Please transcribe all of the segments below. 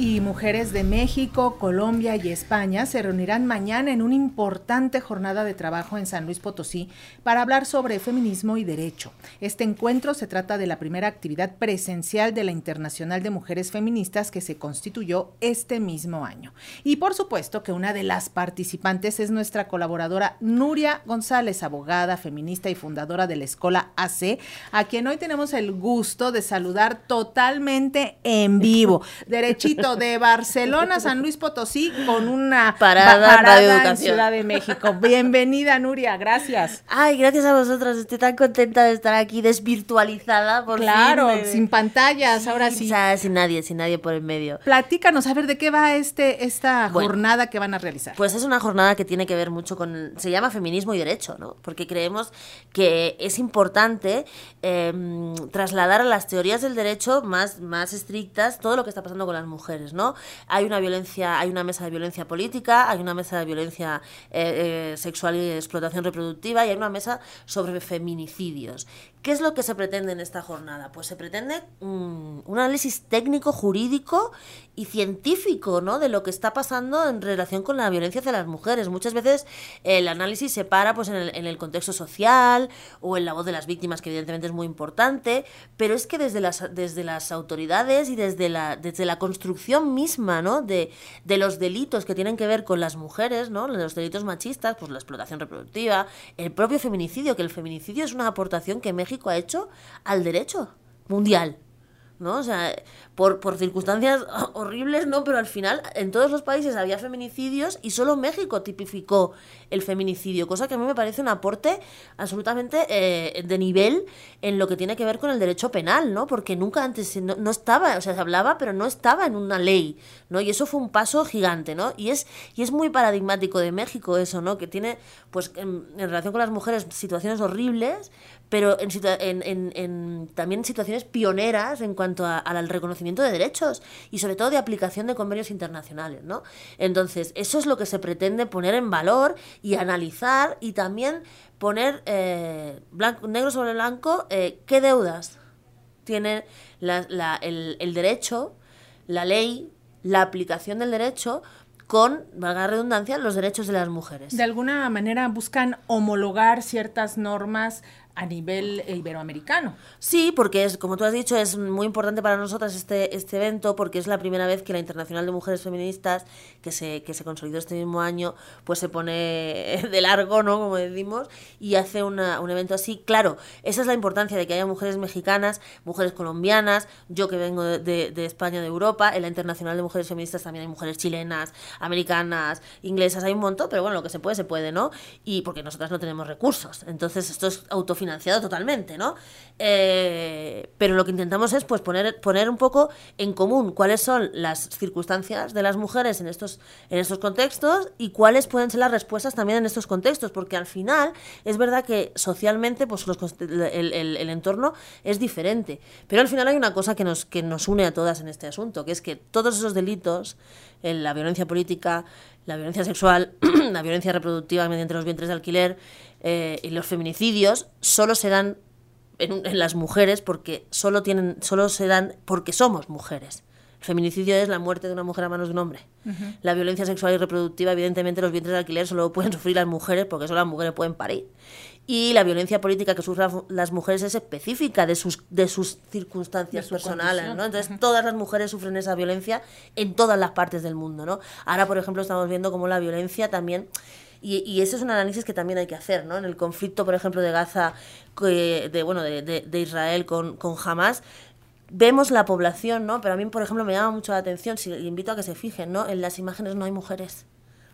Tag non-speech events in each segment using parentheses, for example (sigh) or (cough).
y mujeres de México, Colombia y España se reunirán mañana en una importante jornada de trabajo en San Luis Potosí para hablar sobre feminismo y derecho. Este encuentro se trata de la primera actividad presencial de la Internacional de Mujeres Feministas que se constituyó este mismo año. Y por supuesto que una de las participantes es nuestra colaboradora Nuria González, abogada, feminista y fundadora de la Escuela AC, a quien hoy tenemos el gusto de saludar totalmente en vivo. (laughs) Derechito de Barcelona San Luis Potosí con una parada, en Ciudad de México. Bienvenida, Nuria, gracias. Ay, gracias a vosotros. Estoy tan contenta de estar aquí desvirtualizada. Por claro, sin pantallas, ahora sí. sin nadie, sin nadie por el medio. Platícanos, a ver, ¿de qué va este, esta jornada que van a realizar? Pues es una jornada que tiene que ver mucho con. Se llama feminismo y derecho, ¿no? Porque creemos que es importante em, trasladar a las teorías del derecho más, más estrictas todo lo que está pasando con las mujeres. ¿No? Hay una violencia, hay una mesa de violencia política, hay una mesa de violencia eh, eh, sexual y explotación reproductiva y hay una mesa sobre feminicidios. ¿Qué es lo que se pretende en esta jornada? Pues se pretende mm, un análisis técnico, jurídico y científico, ¿no? De lo que está pasando en relación con la violencia hacia las mujeres. Muchas veces el análisis se para pues, en, el, contexto social o en la voz de las víctimas, que evidentemente es muy importante, pero es que desde las, desde las autoridades y desde la, desde la construcción misma, ¿no? De, de los delitos que tienen que ver con las mujeres, ¿no? Los delitos machistas, pues la explotación reproductiva, el propio feminicidio, que el feminicidio es una aportación que México ha hecho al derecho mundial. ¿no? O sea, por, por, circunstancias (laughs) horribles, ¿no? Pero al final en todos los países había feminicidios y solo México tipificó el feminicidio, cosa que a mí me parece un aporte absolutamente eh, de nivel en lo que tiene que ver con el derecho penal, ¿no? Porque nunca antes no, no, estaba, o sea, se hablaba, pero no estaba en una ley, ¿no? Y eso fue un paso gigante, ¿no? Y es, y es muy paradigmático de México eso, ¿no? Que tiene, pues, en, en relación con las mujeres, situaciones horribles, pero en, en, en, situaciones pioneras en cuanto al reconocimiento de derechos y sobre todo de aplicación de convenios internacionales, ¿no? Entonces, eso es lo que se pretende poner en valor y analizar y también poner eh, negro sobre blanco eh, qué deudas tiene el, el derecho, la ley, la aplicación del derecho con, valga la redundancia, los derechos de las mujeres. De alguna manera buscan homologar ciertas normas a nivel iberoamericano. Sí, porque es, como tú has dicho, es muy importante para nosotras este, este evento porque es la primera vez que la Internacional de Mujeres Feministas, que se, que se consolidó este mismo año, pues se pone (laughs) de largo, ¿no? Como decimos, y hace una, un evento así. Claro, esa es la importancia de que haya mujeres mexicanas, mujeres colombianas, yo que vengo de, de, España, de Europa, en la Internacional de Mujeres Feministas también hay mujeres chilenas, americanas, inglesas, hay un montón, pero bueno, lo que se puede, se puede, ¿no? Y porque nosotras no tenemos recursos. Entonces, esto es autofinanciado financiado totalmente, ¿no? Eh, pero lo que intentamos es pues poner, poner un poco en común cuáles son las circunstancias de las mujeres en estos, en estos contextos y cuáles pueden ser las respuestas también en estos contextos, porque al final es verdad que socialmente pues el, el, entorno es diferente, pero al final hay una cosa que nos, que nos une a todas en este asunto, que es que todos esos delitos, la violencia política, la violencia sexual, (clears throat) la violencia reproductiva mediante los vientres de alquiler, eh, y los feminicidios solo se dan en, las mujeres porque solo tienen solo se dan porque somos mujeres. El feminicidio es la muerte de una mujer a manos de un hombre. La violencia sexual y reproductiva, evidentemente, los vientres de alquiler solo pueden sufrir las mujeres porque solo las mujeres pueden parir. Y la violencia política que sufren las mujeres es específica de sus, de sus circunstancias personales, ¿no? Entonces, todas las mujeres sufren esa violencia en todas las partes del mundo, ¿no? Ahora, por ejemplo, estamos viendo cómo la violencia también y, y ese es un análisis que también hay que hacer, ¿no? En el conflicto, por ejemplo, de Gaza, de, bueno, de, de, Israel con, con Hamas, vemos la población, ¿no? Pero a mí, por ejemplo, me llama mucho la atención, si invito a que se fijen, ¿no? En las imágenes no hay mujeres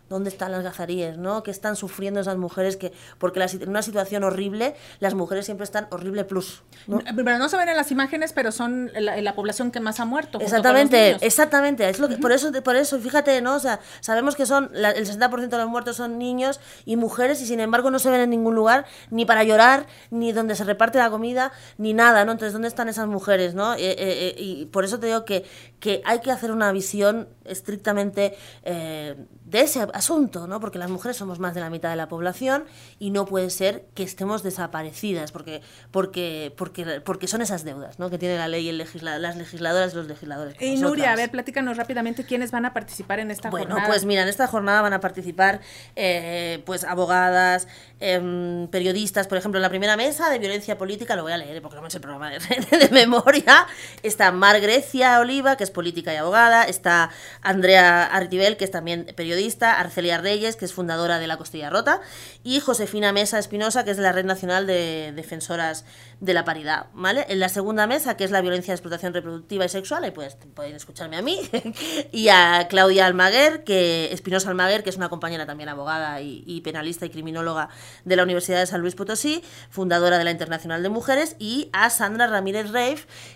dónde están las gazaríes, ¿no? ¿Qué están sufriendo esas mujeres? que Porque en una situación horrible, las mujeres siempre están horrible plus. ¿no? Pero no se ven en las imágenes, pero son la, población que más ha muerto. Exactamente, exactamente. Es lo que, por, eso, por eso, fíjate, ¿no? O sea, sabemos que son el 60% de los muertos son niños y mujeres y sin embargo no se ven en ningún lugar, ni para llorar, ni donde se reparte la comida, ni nada, ¿no? Entonces, ¿dónde están esas mujeres, no? Eh, eh, eh, y por eso te digo que, que hay que hacer una visión estrictamente de ese asunto, ¿no? Porque las mujeres somos más de la mitad de la población y no puede ser que estemos desaparecidas, porque, porque, porque, porque son esas deudas, ¿no? Que tiene la ley y el las legisladoras y los legisladores. Y Nuria, a ver, platícanos rápidamente quiénes van a participar en esta jornada. Bueno, pues mira, en esta jornada van a participar eh, pues abogadas, em, periodistas, por ejemplo, en la primera mesa de violencia política, lo voy a leer porque no me sé el programa (laughs) de, de, memoria, está Mar Grecia Oliva, que es política y abogada, está Andrea Artibel, que es también periodista, Arcelia Reyes, que es fundadora de La Costilla Rota, y Josefina Mesa Espinosa, que es de la Red Nacional de Defensoras de la Paridad, ¿vale? En la segunda mesa, que es la violencia de explotación reproductiva y sexual, ahí pues, pueden escucharme a mí, (laughs) y a Claudia Almaguer, que Espinosa Almaguer, que es una compañera también abogada y, penalista y criminóloga de la Universidad de San Luis Potosí, fundadora de la Internacional de Mujeres, y a Sandra Ramírez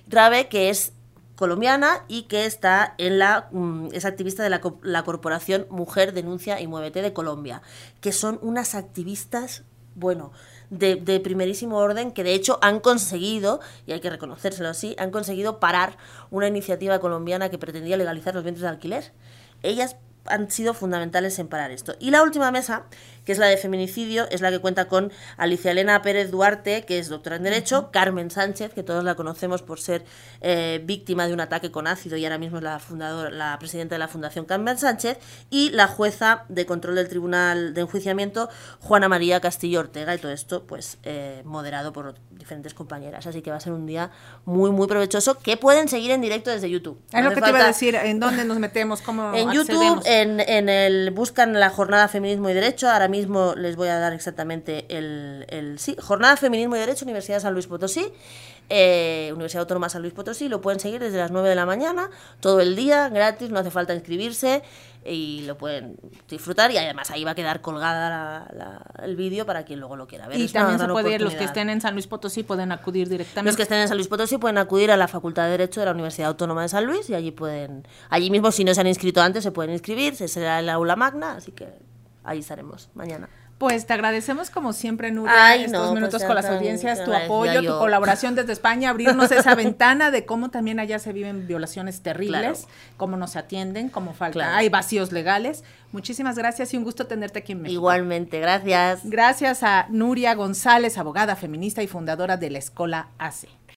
Grave, que es colombiana y que está en la mm, es activista de la, la, corporación Mujer Denuncia y Muévete de Colombia, que son unas activistas, bueno, de, de, primerísimo orden que de hecho han conseguido, y hay que reconocérselo así, han conseguido parar una iniciativa colombiana que pretendía legalizar los vientres de alquiler. Ellas han sido fundamentales en parar esto. Y la última mesa, que es la de feminicidio, es la que cuenta con Alicia Elena Pérez Duarte, que es doctora en Derecho, Carmen Sánchez, que todos la conocemos por ser eh, víctima de un ataque con ácido y ahora mismo es la, fundadora, la presidenta de la Fundación Carmen Sánchez, y la jueza de control del Tribunal de Enjuiciamiento, Juana María Castillo Ortega, y todo esto, pues, eh, moderado por diferentes compañeras. Así que va a ser un día muy, muy provechoso, que pueden seguir en directo desde YouTube. Es lo que te iba a decir, ¿en dónde nos metemos? ¿Cómo (laughs) En YouTube en, el buscan la jornada Feminismo y Derecho. Ahora mismo les voy a dar exactamente el, el sí, Jornada Feminismo y Derecho, Universidad de San Luis Potosí. Eh, Universidad Autónoma San Luis Potosí, lo pueden seguir desde las 9 de la mañana, todo el día, gratis, no hace falta inscribirse y lo pueden disfrutar y además ahí va a quedar colgada el vídeo para quien luego lo quiera ver. Y también se puede ir, los que estén en San Luis Potosí pueden acudir directamente. Los que estén en San Luis Potosí pueden acudir a la Facultad de Derecho de la Universidad Autónoma de San Luis y allí pueden, allí mismo si no se han inscrito antes se pueden inscribir, se será el aula magna, así que ahí estaremos mañana. Pues te agradecemos como siempre, Nuria, estos pues minutos con las audiencias, tu apoyo, tu colaboración desde España, abrirnos esa (laughs) ventana de cómo también allá se viven violaciones terribles, cómo nos atienden, cómo falta, hay vacíos legales. Muchísimas gracias y un gusto tenerte aquí en México. Igualmente, gracias. Gracias a Nuria González, abogada feminista y fundadora de la Escuela ACE.